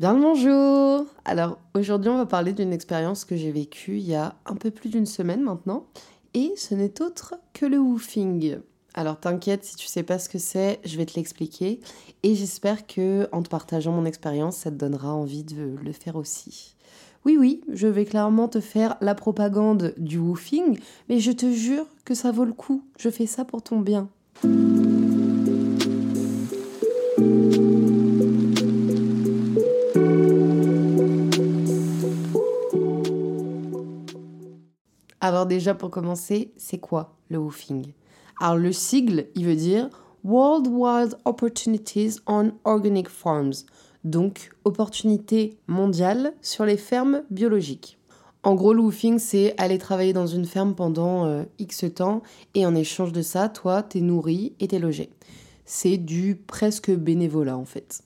Bien le bonjour Alors aujourd'hui on va parler d'une expérience que j'ai vécue il y a un peu plus d'une semaine maintenant et ce n'est autre que le woofing. Alors t'inquiète si tu sais pas ce que c'est, je vais te l'expliquer et j'espère que en te partageant mon expérience ça te donnera envie de le faire aussi. Oui oui, je vais clairement te faire la propagande du woofing, mais je te jure que ça vaut le coup. Je fais ça pour ton bien. Alors déjà pour commencer, c'est quoi le woofing? Alors le sigle, il veut dire World Wild Opportunities on Organic Farms, donc opportunités mondiales sur les fermes biologiques. En gros, le woofing, c'est aller travailler dans une ferme pendant euh, X temps et en échange de ça, toi, t'es nourri et t'es logé. C'est du presque bénévolat en fait.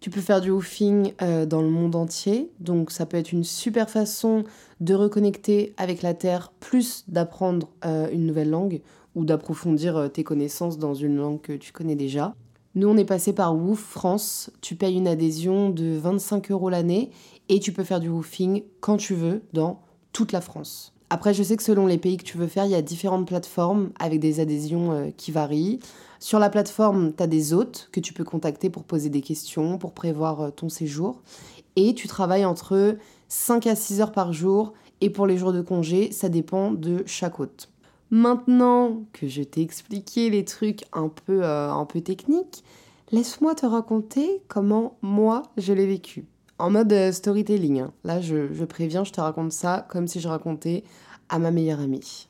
Tu peux faire du woofing euh, dans le monde entier, donc ça peut être une super façon de reconnecter avec la Terre, plus d'apprendre euh, une nouvelle langue ou d'approfondir euh, tes connaissances dans une langue que tu connais déjà. Nous, on est passé par Woof France. Tu payes une adhésion de 25 euros l'année et tu peux faire du woofing quand tu veux dans toute la France. Après, je sais que selon les pays que tu veux faire, il y a différentes plateformes avec des adhésions qui varient. Sur la plateforme, tu as des hôtes que tu peux contacter pour poser des questions, pour prévoir euh, ton séjour. Et tu travailles entre 5 à 6 heures par jour. Et pour les jours de congé, ça dépend de chaque hôte. Maintenant que je t'ai expliqué les trucs un peu, euh, un peu techniques, laisse-moi te raconter comment moi je l'ai vécu. En mode euh, storytelling. Hein. Là, je, préviens, je te raconte ça comme si je racontais à ma meilleure amie.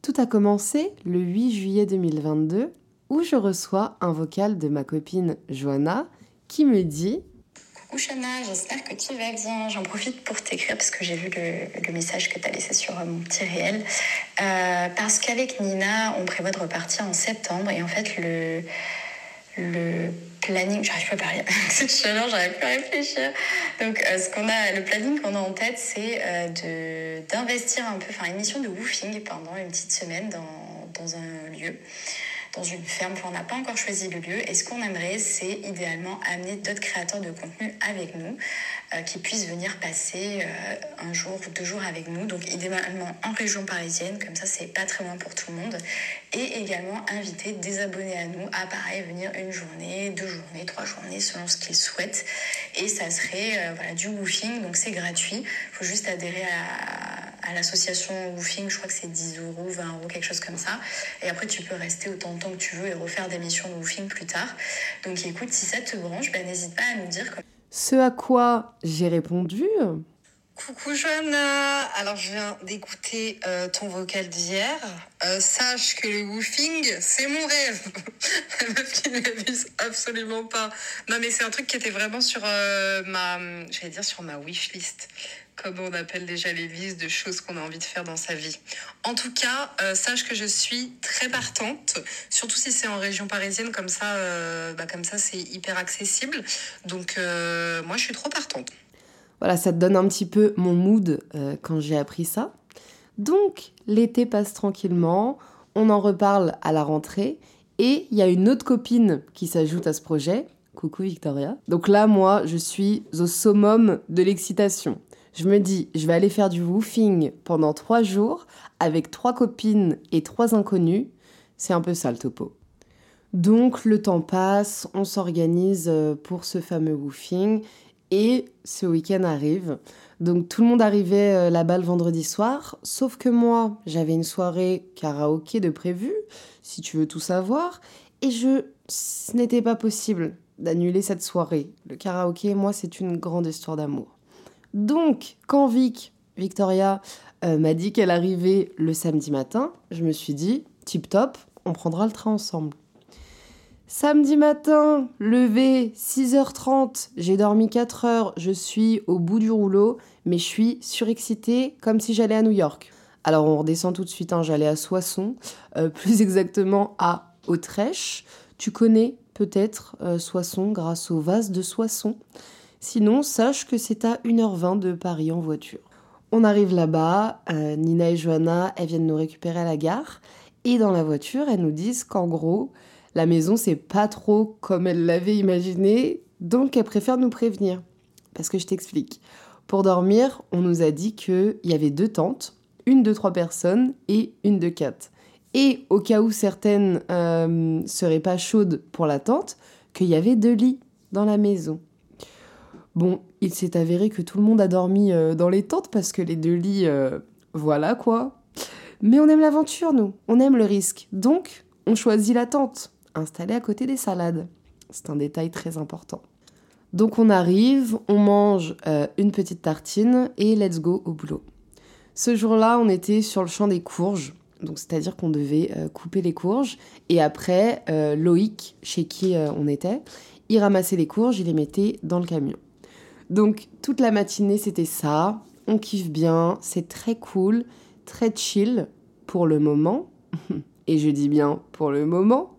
Tout a commencé le 8 juillet 2022 où je reçois un vocal de ma copine Joanna qui me dit Coucou j'espère que tu vas bien. J'en profite pour t'écrire parce que j'ai vu le, message que tu as laissé sur mon petit réel. Euh, parce qu'avec Nina, on prévoit de repartir en septembre et en fait, le, le planning, j'arrive pas à parler cette chaleur, j'arrive pas à réfléchir. Donc, euh, ce qu'on a, le planning qu'on a en tête, c'est euh, d'investir un peu, enfin, une mission de woofing pendant une petite semaine dans un lieu dans une ferme. on n'a pas encore choisi le lieu. Et ce qu'on aimerait, c'est idéalement amener d'autres créateurs de contenu avec nous, qui puissent venir passer euh, un jour ou deux jours avec nous. Donc idéalement en région parisienne, comme ça c'est pas très loin pour tout le monde. Et également inviter des abonnés à nous à pareil venir une journée, deux journées, trois journées selon ce qu'ils souhaitent. Et ça serait euh, voilà, du woofing, donc c'est gratuit. Faut juste adhérer à l'association Woofing, je crois que c'est 10 euros, 20 euros, quelque chose comme ça. Et après, tu peux rester autant de temps que tu veux et refaire des missions de Woofing plus tard. Donc écoute, si ça te branche, ben, n'hésite pas à nous dire. Ce à quoi j'ai répondu. Coucou Joanna, alors je viens d'écouter euh, ton vocal d'hier. Euh, sache que le woofing, c'est mon rêve. La meuf qui ne m'abuse absolument pas. Non mais c'est un truc qui était vraiment sur euh, ma, j'allais dire sur ma wish comme on appelle déjà les listes de choses qu'on a envie de faire dans sa vie. En tout cas, euh, sache que je suis très partante, surtout si c'est en région parisienne, comme ça, euh, bah, comme ça c'est hyper accessible. Donc euh, moi, je suis trop partante. Voilà, ça te donne un petit peu mon mood quand j'ai appris ça. Donc, l'été passe tranquillement, on en reparle à la rentrée, et il y a une autre copine qui s'ajoute à ce projet. Coucou Victoria. Donc là, moi, je suis au summum de l'excitation. Je me dis, je vais aller faire du woofing pendant trois jours avec trois copines et trois inconnus. C'est un peu ça le topo. Donc le temps passe, on s'organise euh, pour ce fameux woofing et ce week-end arrive. Donc tout le monde arrivait euh, là-bas le vendredi soir, sauf que moi, j'avais une soirée karaoké de prévu, si tu veux tout savoir, et je ce n'était pas possible d'annuler cette soirée. Le karaoké, moi, c'est une grande histoire d'amour. Donc, quand Vic, Victoria, euh, m'a dit qu'elle arrivait le samedi matin, je me suis dit, tip top, on prendra le train ensemble. Samedi matin, levé, 6h30, j'ai dormi 4 heures, je suis au bout du rouleau, mais je suis surexcitée comme si j'allais à New York. Alors on redescend tout de suite, hein, j'allais à Soissons, euh, plus exactement à Autrèche. Tu connais peut-être euh, Soissons grâce au vase de Soissons. Sinon, sache que c'est à 1h20 de Paris en voiture. On arrive là-bas, euh, Nina et Johanna, elles viennent nous récupérer à la gare, et dans la voiture, elles nous disent qu'en gros, la maison, c'est pas trop comme elle l'avait imaginé, donc elle préfère nous prévenir. Parce que je t'explique. Pour dormir, on nous a dit qu'il y avait deux tentes, une de trois personnes et une de quatre. Et au cas où certaines euh, seraient pas chaudes pour la tente, qu'il y avait deux lits dans la maison. Bon, il s'est avéré que tout le monde a dormi euh, dans les tentes parce que les deux lits, euh, voilà quoi. Mais on aime l'aventure, nous. On aime le risque. Donc, on choisit la tente installé à côté des salades. C'est un détail très important. Donc on arrive, on mange euh, une petite tartine et let's go au boulot. Ce jour-là, on était sur le champ des courges, donc c'est-à-dire qu'on devait couper les courges et après Loïc, chez qui on était, il ramassait les courges, il les mettait dans le camion. Donc toute la matinée, c'était ça. On kiffe bien, c'est très cool, très chill pour le moment. et je dis bien pour le moment.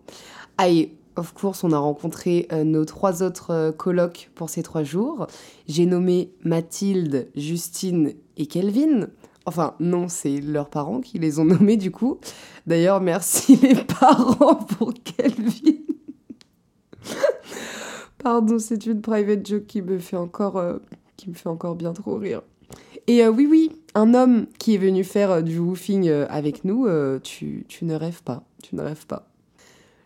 Ah, of course, on a rencontré euh, nos trois autres euh, colocs pour ces trois jours. J'ai nommé Mathilde, Justine et Kelvin. Enfin, non, c'est leurs parents qui les ont nommés du coup. D'ailleurs, merci les parents pour Kelvin. Pardon, c'est une private joke qui me fait encore, euh, qui me fait encore bien trop rire. Et oui, oui, un homme qui est venu faire du woofing avec nous, tu, tu ne rêves pas, tu ne rêves pas.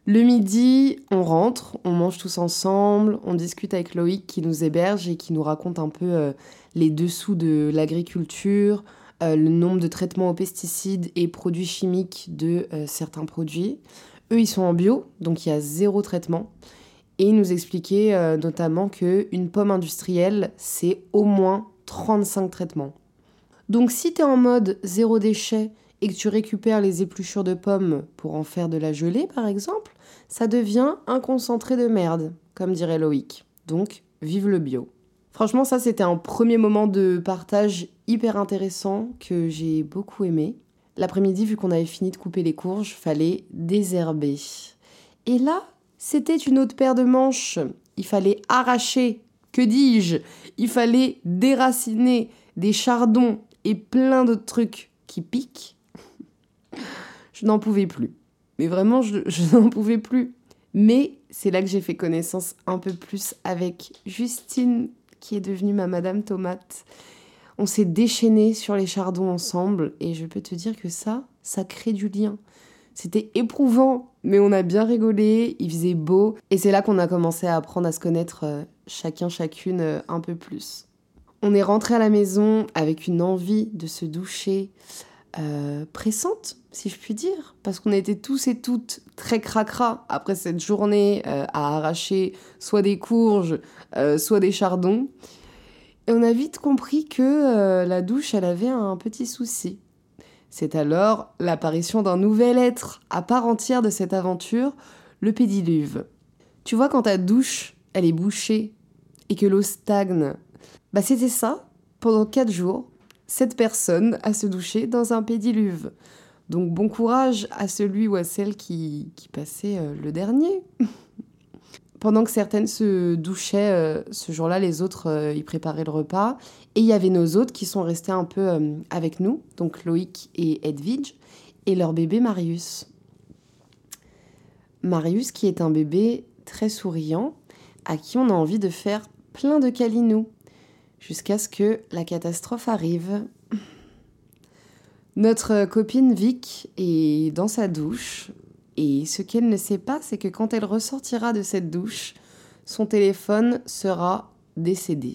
Le midi, on rentre, on mange tous ensemble, on discute avec Loïc qui nous héberge et qui nous raconte un peu euh, les dessous de l'agriculture, euh, le nombre de traitements aux pesticides et produits chimiques de euh, certains produits. Eux, ils sont en bio, donc il y a zéro traitement. Et il nous expliquait notamment qu'une pomme industrielle, c'est au moins 35 traitements. Donc si tu en mode zéro déchet et que tu récupères les épluchures de pommes pour en faire de la gelée, par exemple, ça devient un concentré de merde, comme dirait Loïc. Donc, vive le bio. Franchement, ça, c'était un premier moment de partage hyper intéressant que j'ai beaucoup aimé. L'après-midi, vu qu'on avait fini de couper les courges, fallait désherber. Et là, c'était une autre paire de manches. Il fallait arracher, que dis-je Il fallait déraciner des chardons et plein d'autres trucs qui piquent. Je n'en pouvais plus. Mais vraiment, je, n'en pouvais plus. Mais c'est là que j'ai fait connaissance un peu plus avec Justine, qui est devenue ma Madame Tomate. On s'est déchaîné sur les chardons ensemble et je peux te dire que ça, ça crée du lien. C'était éprouvant, mais on a bien rigolé, il faisait beau et c'est là qu'on a commencé à apprendre à se connaître euh, chacun chacune euh, un peu plus. On est rentré à la maison avec une envie de se doucher euh, pressante si je puis dire, parce qu'on était tous et toutes très cracra après cette journée à arracher soit des courges, soit des chardons. Et on a vite compris que la douche, elle avait un petit souci. C'est alors l'apparition d'un nouvel être à part entière de cette aventure, le pédiluve. Tu vois, quand ta douche, elle est bouchée et que l'eau stagne, bah c'était ça, pendant quatre jours, cette personne à se doucher dans un pédiluve. Donc bon courage à celui ou à celle qui, passait euh, le dernier. Pendant que certaines se douchaient euh, ce jour-là, les autres euh, y préparaient le repas. Et il y avait nos autres qui sont restés un peu avec nous, donc Loïc et Edwige, et leur bébé Marius. Marius qui est un bébé très souriant, à qui on a envie de faire plein de câlinous, jusqu'à ce que la catastrophe arrive. Notre copine Vic est dans sa douche et ce qu'elle ne sait pas, c'est que quand elle ressortira de cette douche, son téléphone sera décédé.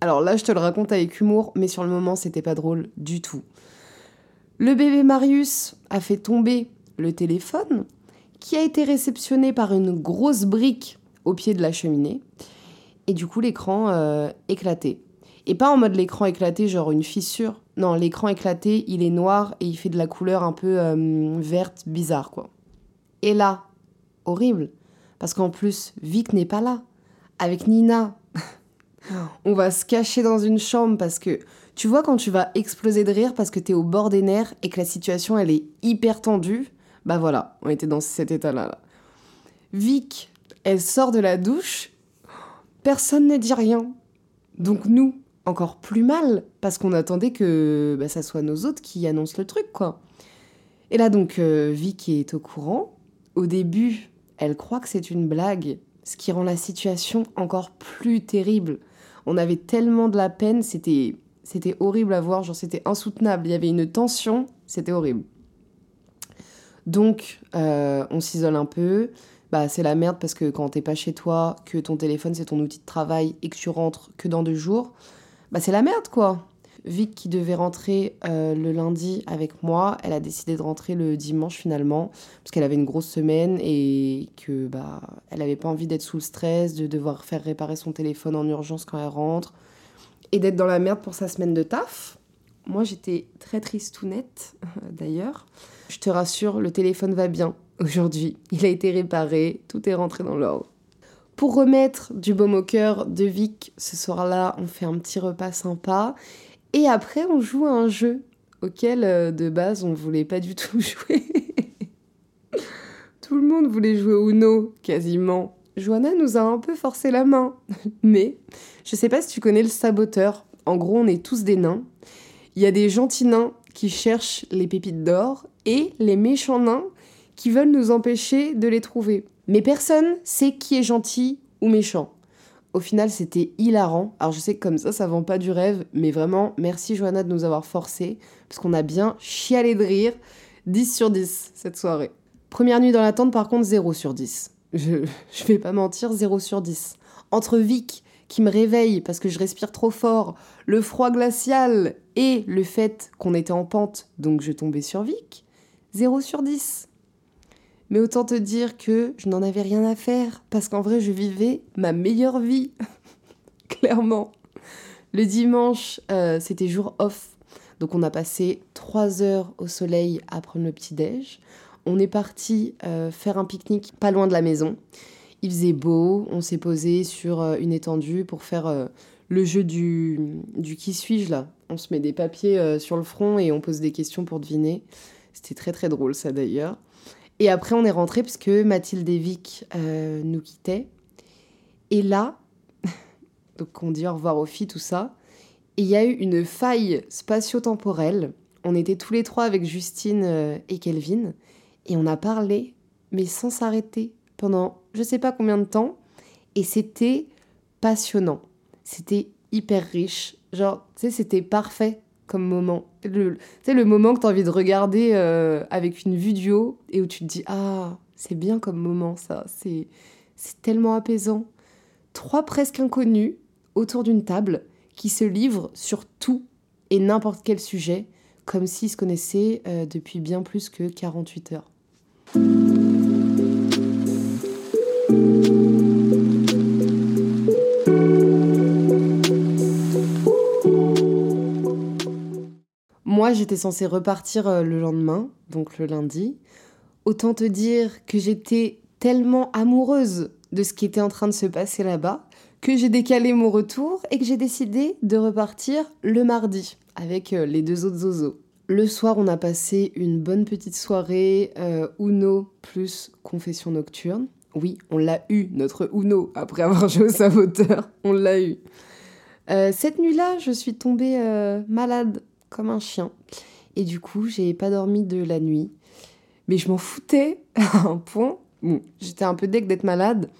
Alors là, je te le raconte avec humour, mais sur le moment, c'était pas drôle du tout. Le bébé Marius a fait tomber le téléphone, qui a été réceptionné par une grosse brique au pied de la cheminée, et du coup, l'écran euh, éclaté. Et pas en mode l'écran éclaté, genre une fissure, non, l'écran éclaté, il est noir et il fait de la couleur un peu euh, verte, bizarre, quoi. Et là, horrible. Parce qu'en plus, Vic n'est pas là. Avec Nina, on va se cacher dans une chambre parce que tu vois quand tu vas exploser de rire parce que t'es au bord des nerfs et que la situation elle est hyper tendue, bah voilà, on était dans cet état-là. Là. Vic, elle sort de la douche, personne ne dit rien. Donc nous, encore plus mal, parce qu'on attendait que bah, ça soit nos autres qui annoncent le truc, quoi. Et là donc, euh, Vic est au courant. Au début, elle croit que c'est une blague, ce qui rend la situation encore plus terrible. On avait tellement de la peine, c'était c'était horrible à voir, genre c'était insoutenable. Il y avait une tension, c'était horrible. Donc, euh, on s'isole un peu. Bah, c'est la merde parce que quand t'es pas chez toi, que ton téléphone c'est ton outil de travail et que tu rentres que dans deux jours, bah c'est la merde quoi. Vic qui devait rentrer euh, le lundi avec moi, elle a décidé de rentrer le dimanche finalement parce qu'elle avait une grosse semaine et que bah elle avait pas envie d'être sous le stress, de devoir faire réparer son téléphone en urgence quand elle rentre et d'être dans la merde pour sa semaine de taf. Moi j'étais très triste ou nette d'ailleurs. Je te rassure, le téléphone va bien aujourd'hui. Il a été réparé, tout est rentré dans l'ordre. Pour remettre du baume au cœur de Vic, ce soir-là, on fait un petit repas sympa et après, on joue à un jeu auquel, euh, de base, on voulait pas du tout jouer. tout le monde voulait jouer au Uno, quasiment. Joanna nous a un peu forcé la main. Mais, je sais pas si tu connais le saboteur. En gros, on est tous des nains. Il y a des gentils nains qui cherchent les pépites d'or et les méchants nains qui veulent nous empêcher de les trouver. Mais personne sait qui est gentil ou méchant. Au final, c'était hilarant. Alors je sais que comme ça, ça vend pas du rêve, mais vraiment, merci Johanna de nous avoir forcés, parce qu'on a bien chialé de rire. 10 sur 10 cette soirée. Première nuit dans la tente, par contre, 0 sur 10. Je, je vais pas mentir, 0 sur 10. Entre Vic, qui me réveille parce que je respire trop fort, le froid glacial et le fait qu'on était en pente, donc je tombais sur Vic, 0 sur 10. Mais autant te dire que je n'en avais rien à faire, parce qu'en vrai, je vivais ma meilleure vie. Clairement. Le dimanche, euh, c'était jour off. Donc on a passé trois heures au soleil à prendre le petit-déj. On est parti euh, faire un pique-nique pas loin de la maison. Il faisait beau, on s'est posé sur euh, une étendue pour faire le jeu du, du qui suis-je là. On se met des papiers sur le front et on pose des questions pour deviner. C'était très très drôle ça d'ailleurs. Et après, on est rentré parce que Mathilde et Vic euh, nous quittaient. Et là, donc on dit au revoir aux filles, tout ça. Et il y a eu une faille spatio-temporelle. On était tous les trois avec Justine euh, et Kelvin. Et on a parlé, mais sans s'arrêter, pendant je sais pas combien de temps. Et c'était passionnant. C'était hyper riche. Genre, tu sais, c'était parfait comme moment. Le, c'est le moment que tu as envie de regarder euh, avec une vue du haut et où tu te dis Ah, c'est bien comme moment ça, c'est, c'est tellement apaisant. Trois presque inconnus autour d'une table qui se livrent sur tout et n'importe quel sujet, comme s'ils se connaissaient euh, depuis bien plus que 48 heures. Moi, j'étais censée repartir euh, le lendemain, donc le lundi. Autant te dire que j'étais tellement amoureuse de ce qui était en train de se passer là-bas que j'ai décalé mon retour et que j'ai décidé de repartir le mardi avec euh, les deux autres zozos. Le soir, on a passé une bonne petite soirée euh, Uno plus confession nocturne. Oui, on l'a eu, notre Uno, après avoir joué au saboteur. On l'a eu. cette nuit-là, je suis tombée malade comme un chien. Et du coup, j'ai pas dormi de la nuit. Mais je m'en foutais à un point. j'étais un peu deg d'être malade,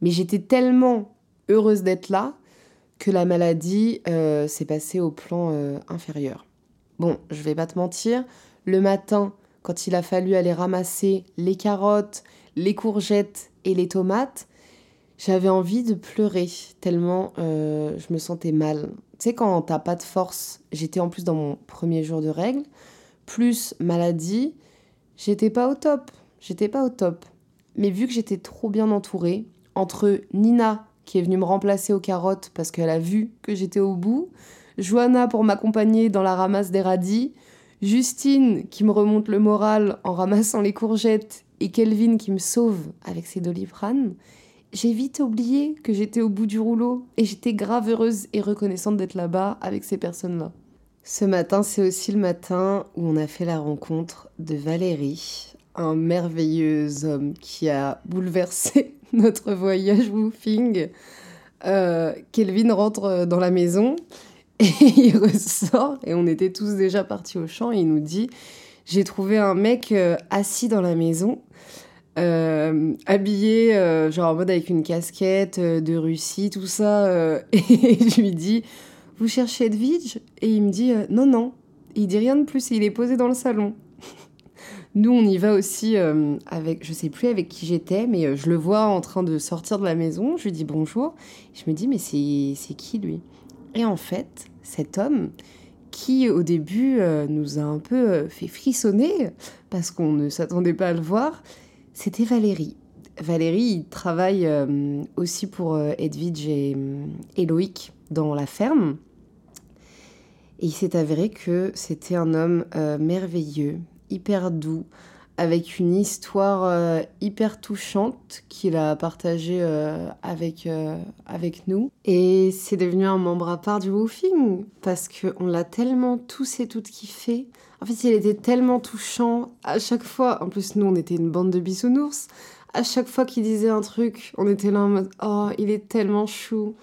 mais j'étais tellement heureuse d'être là que la maladie euh, s'est passée au plan euh, inférieur. Bon, je vais pas te mentir, le matin, quand il a fallu aller ramasser les carottes, les courgettes et les tomates, j'avais envie de pleurer tellement euh, je me sentais mal. Tu sais, quand t'as pas de force, j'étais en plus dans mon premier jour de règles, plus maladie, j'étais pas au top. J'étais pas au top. Mais vu que j'étais trop bien entourée, entre Nina qui est venue me remplacer aux carottes parce qu'elle a vu que j'étais au bout, Johanna pour m'accompagner dans la ramasse des radis, Justine qui me remonte le moral en ramassant les courgettes et Kelvin qui me sauve avec ses doliprane, j'ai vite oublié que j'étais au bout du rouleau et j'étais grave heureuse et reconnaissante d'être là-bas avec ces personnes-là. Ce matin, c'est aussi le matin où on a fait la rencontre de Valérie, un merveilleux homme qui a bouleversé notre voyage woofing. Euh, Kelvin rentre dans la maison et il ressort et on était tous déjà partis au champ il nous dit j'ai trouvé un mec euh, assis dans la maison euh, habillé genre en mode avec une casquette de Russie tout ça et je lui dis vous cherchez Edwidge et il me dit non non il dit rien de plus il est posé dans le salon nous, on y va aussi euh, avec, je sais plus avec qui j'étais, mais euh, je le vois en train de sortir de la maison. Je lui dis bonjour. Je me dis, mais c'est qui lui? Et en fait, cet homme qui, au début, euh, nous a un peu fait frissonner parce qu'on ne s'attendait pas à le voir, c'était Valérie. Valérie, il travaille aussi pour Edwidge et, et Loïc dans la ferme. Et il s'est avéré que c'était un homme merveilleux, hyper doux, avec une histoire euh, hyper touchante qu'il a partagée euh, avec, euh, avec nous. Et c'est devenu un membre à part du woofing, parce qu'on l'a tellement tous et toutes kiffé. En fait, il était tellement touchant à chaque fois. En plus, nous, on était une bande de bisounours. À chaque fois qu'il disait un truc, on était là en mode Oh, il est tellement chou.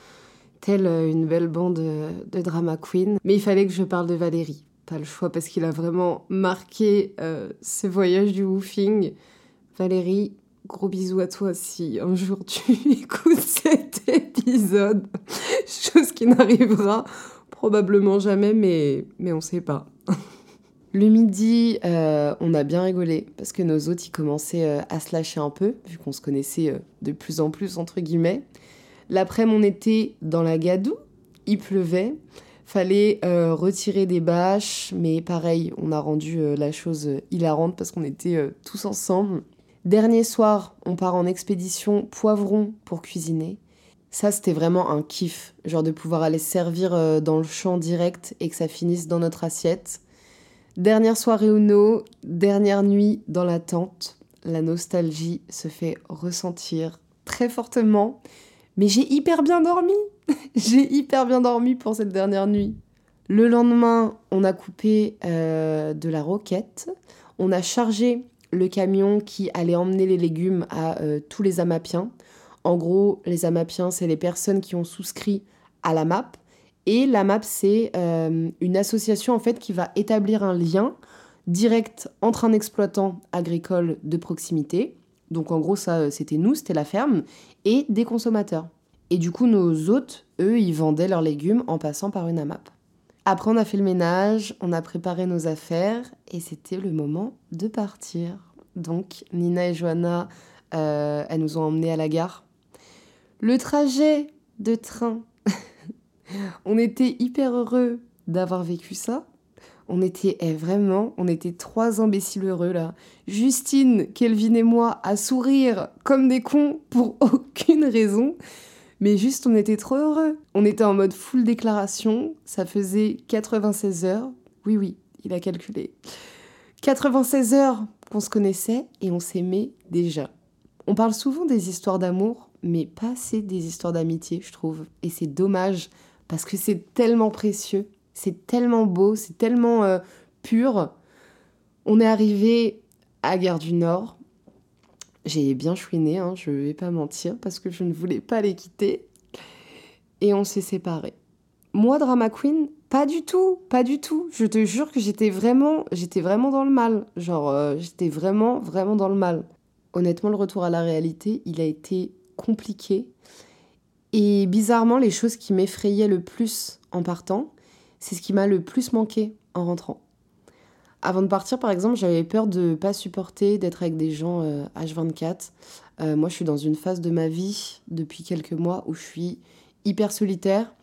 Telle une belle bande de drama queen. Mais il fallait que je parle de Valérie pas le choix parce qu'il a vraiment marqué euh, ce voyage du woofing. Valérie, gros bisous à toi si un jour tu écoutes cet épisode. Chose qui n'arrivera probablement jamais, mais, mais on sait pas. Le midi, euh, on a bien rigolé parce que nos hôtes, ils commençaient euh, à se lâcher un peu, vu qu'on se connaissait de plus en plus, entre guillemets. L'après-midi, on était dans la gadoue, il pleuvait. Fallait euh, retirer des bâches, mais pareil, on a rendu euh, la chose euh, hilarante parce qu'on était tous ensemble. Dernier soir, on part en expédition poivron pour cuisiner. Ça, c'était vraiment un kiff, genre de pouvoir aller servir dans le champ direct et que ça finisse dans notre assiette. Dernière soirée Uno, dernière nuit dans la tente. La nostalgie se fait ressentir très fortement, mais j'ai hyper bien dormi. J'ai hyper bien dormi pour cette dernière nuit. Le lendemain, on a coupé euh, de la roquette. On a chargé le camion qui allait emmener les légumes à euh, tous les amapiens. En gros, les amapiens, c'est les personnes qui ont souscrit à la MAP. Et la MAP, c'est euh, une association en fait qui va établir un lien direct entre un exploitant agricole de proximité. Donc en gros, ça, c'était nous, c'était la ferme, et des consommateurs. Et du coup, nos hôtes, eux, ils vendaient leurs légumes en passant par une AMAP. Après, on a fait le ménage, on a préparé nos affaires et c'était le moment de partir. Donc, Nina et Johanna, euh, elles nous ont emmenés à la gare. Le trajet de train, on était hyper heureux d'avoir vécu ça. On était eh, vraiment, on était trois imbéciles heureux là. Justine, Kelvin et moi à sourire comme des cons pour aucune raison. Mais juste, on était trop heureux. On était en mode full déclaration. Ça faisait 96 heures. Oui, oui, il a calculé. 96 heures qu'on se connaissait et on s'aimait déjà. On parle souvent des histoires d'amour, mais pas assez des histoires d'amitié, je trouve. Et c'est dommage parce que c'est tellement précieux, c'est tellement beau, c'est tellement euh, pur. On est arrivé à Gare du Nord, j'ai bien chouiné, hein, je vais pas mentir, parce que je ne voulais pas les quitter. Et on s'est séparés. Moi, Drama Queen, pas du tout, pas du tout. Je te jure que j'étais vraiment, j'étais vraiment dans le mal. Genre, euh, j'étais vraiment, vraiment dans le mal. Honnêtement, le retour à la réalité, il a été compliqué. Et bizarrement, les choses qui m'effrayaient le plus en partant, c'est ce qui m'a le plus manqué en rentrant. Avant de partir, par exemple, j'avais peur de pas supporter d'être avec des gens H24. Euh, euh, moi, je suis dans une phase de ma vie depuis quelques mois où je suis hyper solitaire,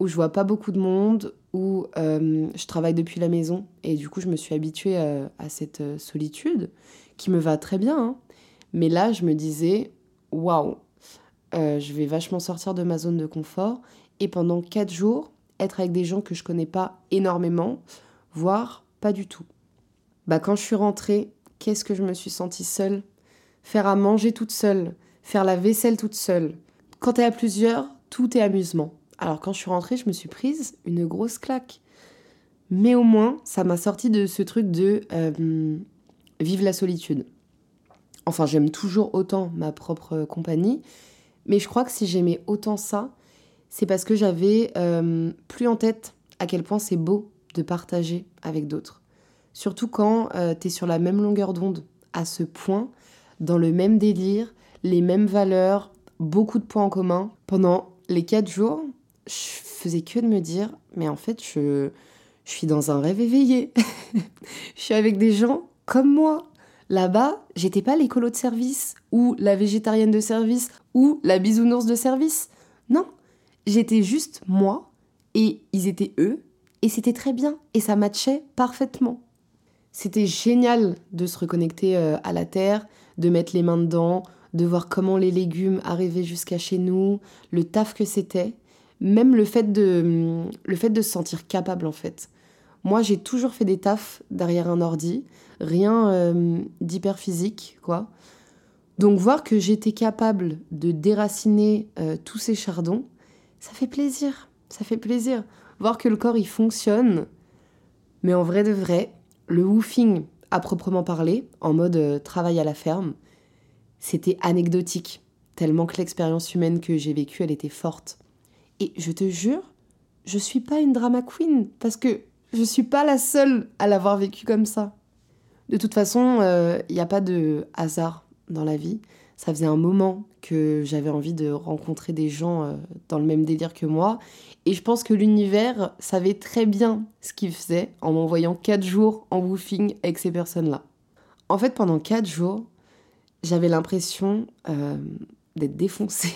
où je vois pas beaucoup de monde, où euh, je travaille depuis la maison et du coup, je me suis habituée à cette solitude qui me va très bien. Hein. Mais là, je me disais, waouh, je vais vachement sortir de ma zone de confort et pendant quatre jours, être avec des gens que je connais pas énormément, voire pas du tout. Bah quand je suis rentrée, qu'est-ce que je me suis sentie seule? Faire à manger toute seule, faire la vaisselle toute seule. Quand t'es à plusieurs, tout est amusement. Alors quand je suis rentrée, je me suis prise une grosse claque. Mais au moins, ça m'a sorti de ce truc de euh, vive la solitude. Enfin, j'aime toujours autant ma propre compagnie, mais je crois que si j'aimais autant ça, c'est parce que j'avais euh, plus en tête à quel point c'est beau de partager avec d'autres. Surtout quand euh, tu es sur la même longueur d'onde, à ce point, dans le même délire, les mêmes valeurs, beaucoup de points en commun. Pendant les quatre jours, je faisais que de me dire, mais en fait, je, je suis dans un rêve éveillé. je suis avec des gens comme moi. Là-bas, j'étais pas l'écolo de service, ou la végétarienne de service, ou la bisounours de service. Non, j'étais juste moi, et ils étaient eux, et c'était très bien, et ça matchait parfaitement. C'était génial de se reconnecter euh, à la terre, de mettre les mains dedans, de voir comment les légumes arrivaient jusqu'à chez nous, le taf que c'était, même le fait de, le fait de se sentir capable en fait. Moi, j'ai toujours fait des tafs derrière un ordi, rien euh, d'hyper physique, quoi. Donc voir que j'étais capable de déraciner euh, tous ces chardons, ça fait plaisir, ça fait plaisir. Voir que le corps il fonctionne, mais en vrai de vrai, le woofing à proprement parler, en mode euh, travail à la ferme, c'était anecdotique, tellement que l'expérience humaine que j'ai vécue, elle était forte. Et je te jure, je suis pas une drama queen, parce que je suis pas la seule à l'avoir vécu comme ça. De toute façon, il euh, n'y a pas de hasard dans la vie. Ça faisait un moment que j'avais envie de rencontrer des gens euh, dans le même délire que moi. Et je pense que l'univers savait très bien ce qu'il faisait en m'envoyant 4 jours en woofing avec ces personnes-là. En fait, pendant 4 jours, j'avais l'impression euh, d'être défoncée.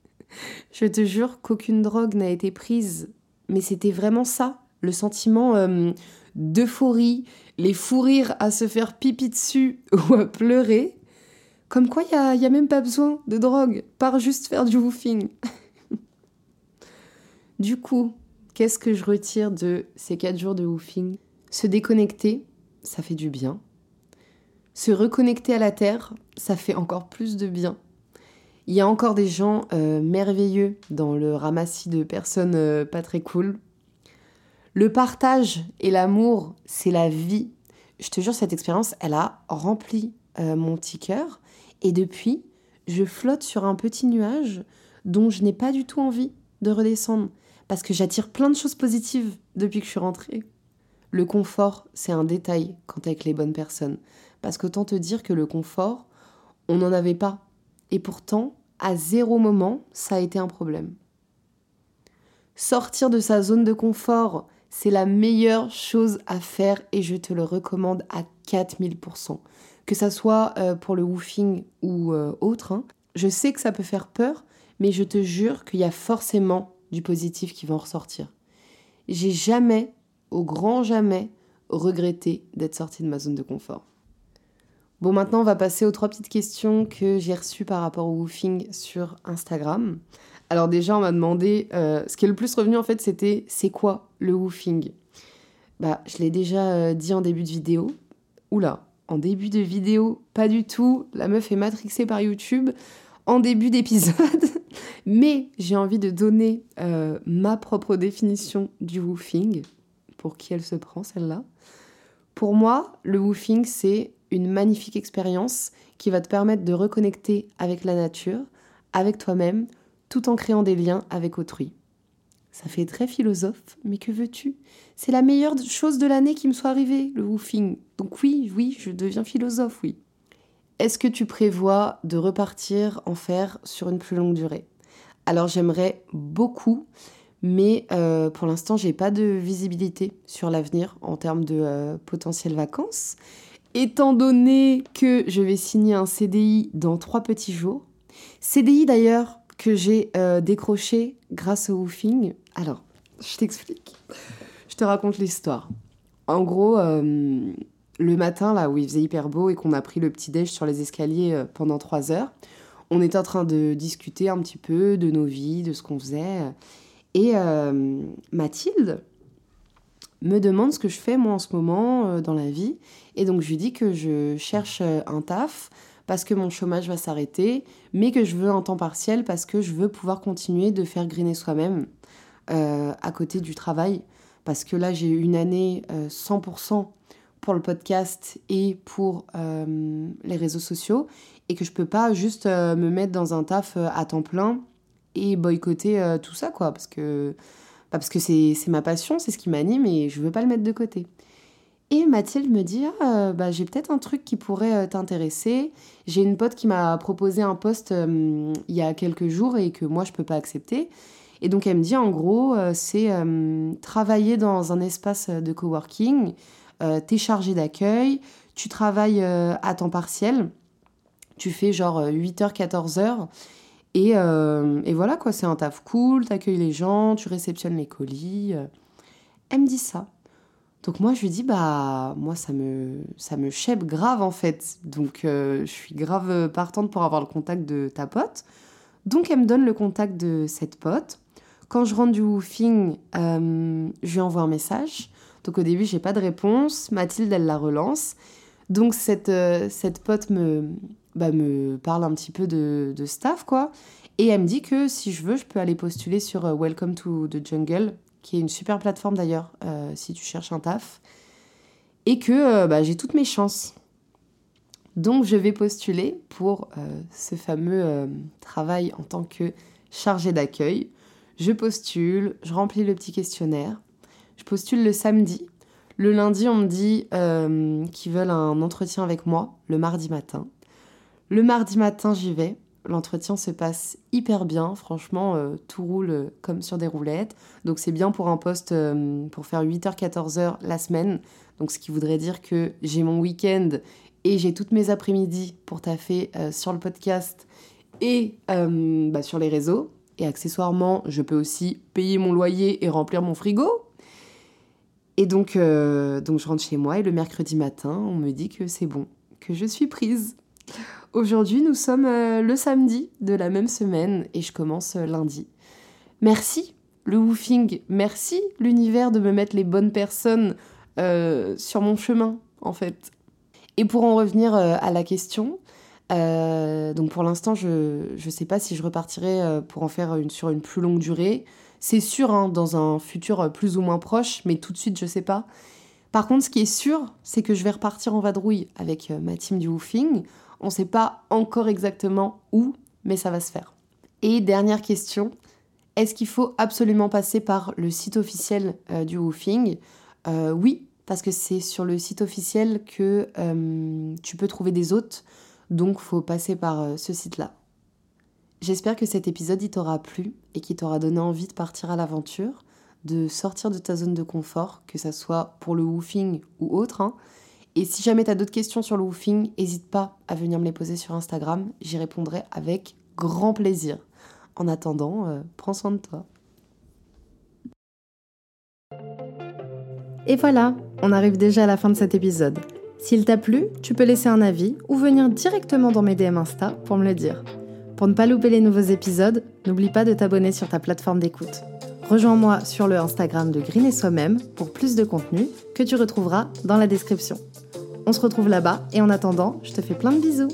je te jure qu'aucune drogue n'a été prise. Mais c'était vraiment ça, le sentiment euh, d'euphorie, les fous rires à se faire pipi dessus ou à pleurer. Comme quoi, il n'y a, même pas besoin de drogue, par juste faire du woofing. du coup, qu'est-ce que je retire de ces 4 jours de woofing? Se déconnecter, ça fait du bien. Se reconnecter à la Terre, ça fait encore plus de bien. Il y a encore des gens euh, merveilleux dans le ramassis de personnes euh, pas très cool. Le partage et l'amour, c'est la vie. Je te jure, cette expérience, elle a rempli euh, mon petit cœur. Et depuis, je flotte sur un petit nuage dont je n'ai pas du tout envie de redescendre. Parce que j'attire plein de choses positives depuis que je suis rentrée. Le confort, c'est un détail quand t'es avec les bonnes personnes. Parce qu'autant te dire que le confort, on n'en avait pas. Et pourtant, à zéro moment, ça a été un problème. Sortir de sa zone de confort, c'est la meilleure chose à faire et je te le recommande à 4000%. Que ça soit euh, pour le woofing ou euh, autre. Hein. Je sais que ça peut faire peur, mais je te jure qu'il y a forcément du positif qui va en ressortir. J'ai jamais, au grand jamais, regretté d'être sortie de ma zone de confort. Bon, maintenant, on va passer aux trois petites questions que j'ai reçues par rapport au woofing sur Instagram. Alors déjà, on m'a demandé, euh, ce qui est le plus revenu en fait, c'était c'est quoi le woofing? Bah, je l'ai déjà dit en début de vidéo. Oula, en début de vidéo, pas du tout. La meuf est matrixée par YouTube en début d'épisode. Mais j'ai envie de donner euh, ma propre définition du woofing, pour qui elle se prend celle-là. Pour moi, le woofing, c'est une magnifique expérience qui va te permettre de reconnecter avec la nature, avec toi-même, tout en créant des liens avec autrui. Ça fait très philosophe, mais que veux-tu? C'est la meilleure chose de l'année qui me soit arrivée, le woofing. Donc oui, oui, je deviens philosophe, oui. Est-ce que tu prévois de repartir en faire sur une plus longue durée? Alors j'aimerais beaucoup, mais euh, pour l'instant j'ai pas de visibilité sur l'avenir en termes de euh, potentielles vacances. Étant donné que je vais signer un CDI dans trois petits jours, CDI d'ailleurs que j'ai euh, décroché grâce au woofing. Alors, je t'explique. Je te raconte l'histoire. En gros, euh, le matin, là où il faisait hyper beau et qu'on a pris le petit déj sur les escaliers euh, pendant trois heures, on était en train de discuter un petit peu de nos vies, de ce qu'on faisait. Et Mathilde, me demande ce que je fais moi en ce moment dans la vie. Et donc je lui dis que je cherche un taf parce que mon chômage va s'arrêter, mais que je veux un temps partiel parce que je veux pouvoir continuer de faire griner soi-même euh, à côté du travail. Parce que là, j'ai une année 100% pour le podcast et pour les réseaux sociaux et que je peux pas juste me mettre dans un taf à temps plein et boycotter tout ça, quoi. Parce que parce que c'est ma passion, c'est ce qui m'anime et je veux pas le mettre de côté. Et Mathilde me dit ah, bah, j'ai peut-être un truc qui pourrait euh, t'intéresser. J'ai une pote qui m'a proposé un poste euh, il y a quelques jours et que moi je peux pas accepter. Et donc elle me dit en gros euh, c'est travailler dans un espace de coworking, t'es chargé d'accueil, tu travailles à temps partiel, tu fais genre 8h 14h euh, et, voilà quoi, c'est un taf cool, t'accueilles les gens, tu réceptionnes les colis. Euh. Elle me dit ça. Donc moi je lui dis bah moi ça me ça me chèpe grave en fait. Donc euh, je suis grave partante pour avoir le contact de ta pote. Donc elle me donne le contact de cette pote. Quand je rentre du woofing, je lui envoie un message. Donc au début j'ai pas de réponse. Mathilde elle la relance. Donc cette, cette pote me, bah, me parle un petit peu de, de, staff, quoi. Et elle me dit que si je veux, je peux aller postuler sur euh, Welcome to the Jungle, qui est une super plateforme d'ailleurs, euh, si tu cherches un taf. Et que euh, bah, j'ai toutes mes chances. Donc je vais postuler pour ce fameux travail en tant que chargé d'accueil. Je postule, je remplis le petit questionnaire. Je postule le samedi. Le lundi, on me dit qu'ils veulent un entretien avec moi le mardi matin. Le mardi matin, j'y vais. L'entretien se passe hyper bien, franchement, euh, tout roule euh, comme sur des roulettes. Donc c'est bien pour un poste euh, pour faire 8h, 14h la semaine. Donc ce qui voudrait dire que j'ai mon week-end et j'ai toutes mes après-midi pour taffer sur le podcast et bah, sur les réseaux. Et accessoirement, je peux aussi payer mon loyer et remplir mon frigo. Et donc, donc je rentre chez moi et le mercredi matin, on me dit que c'est bon, que je suis prise. Aujourd'hui, nous sommes euh, le samedi de la même semaine et je commence euh, lundi. Merci le woofing, merci l'univers de me mettre les bonnes personnes euh, sur mon chemin, en fait. Et pour en revenir à la question, donc pour l'instant, je ne sais pas si je repartirai pour en faire une sur une plus longue durée. C'est sûr, hein, dans un futur plus ou moins proche, mais tout de suite, je sais pas. Par contre, ce qui est sûr, c'est que je vais repartir en vadrouille avec ma team du woofing on ne sait pas encore exactement où, mais ça va se faire. Et dernière question, est-ce qu'il faut absolument passer par le site officiel euh, du woofing? Euh, Oui, parce que c'est sur le site officiel que euh, tu peux trouver des hôtes, donc faut passer par ce site-là. J'espère que cet épisode t'aura plu et qu'il t'aura donné envie de partir à l'aventure, de sortir de ta zone de confort, que ça soit pour le woofing ou autre. Hein. Et si jamais tu as d'autres questions sur le woofing, n'hésite pas à venir me les poser sur Instagram. J'y répondrai avec grand plaisir. En attendant, euh, prends soin de toi. Et voilà, on arrive déjà à la fin de cet épisode. S'il t'a plu, tu peux laisser un avis ou venir directement dans mes DM Insta pour me le dire. Pour ne pas louper les nouveaux épisodes, n'oublie pas de t'abonner sur ta plateforme d'écoute. Rejoins-moi sur le Instagram de Green et Soi-même pour plus de contenu que tu retrouveras dans la description. On se retrouve là-bas et en attendant, je te fais plein de bisous.